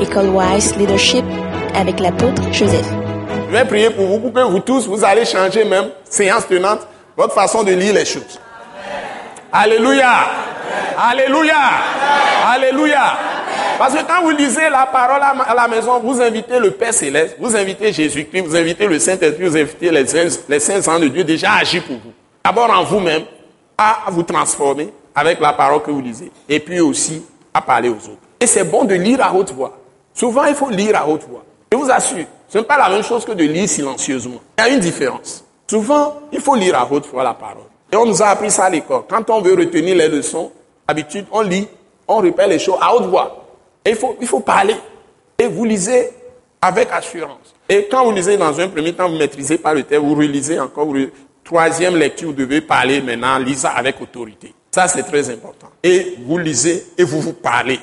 École Wise Leadership avec l'apôtre Joseph. Je vais prier pour vous, pour que vous tous, vous allez changer même, séance tenante, votre façon de lire les choses. Alléluia. Alléluia. Alléluia. Parce que quand vous lisez la parole à la maison, vous invitez le Père Céleste, vous invitez Jésus-Christ, vous invitez le Saint-Esprit, vous invitez les saints, les saints de Dieu déjà à agir pour vous. D'abord en vous-même, à vous transformer avec la parole que vous lisez, et puis aussi à parler aux autres. Et c'est bon de lire à haute voix. Souvent, il faut lire à haute voix. Je vous assure, ce n'est pas la même chose que de lire silencieusement. Il y a une différence. Souvent, il faut lire à haute voix la parole. Et on nous a appris ça à l'école. Quand on veut retenir les leçons, d'habitude, on lit, on répète les choses à haute voix. Et il faut, il faut parler. Et vous lisez avec assurance. Et quand vous lisez dans un premier temps, vous maîtrisez pas le texte, vous relisez encore. Troisième lecture, vous devez parler maintenant, lisez avec autorité. Ça, c'est très important. Et vous lisez et vous vous parlez.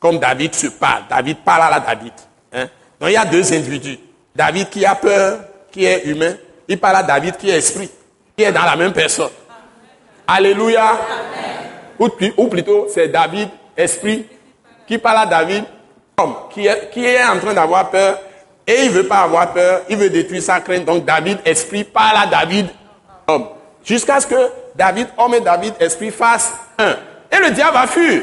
Comme David se parle. David parle à David. Hein? Donc il y a deux individus. David qui a peur, qui est humain. Il parle à David qui est esprit, qui est dans la même personne. Alléluia. Ou, plutôt, c'est David, esprit, qui parle à David, homme, qui est, qui est en train d'avoir peur, et il ne veut pas avoir peur, il veut détruire sa crainte. Donc David, esprit, parle à David, homme. Jusqu'à ce que David, homme et David, esprit, fassent un. Et le diable va fuir.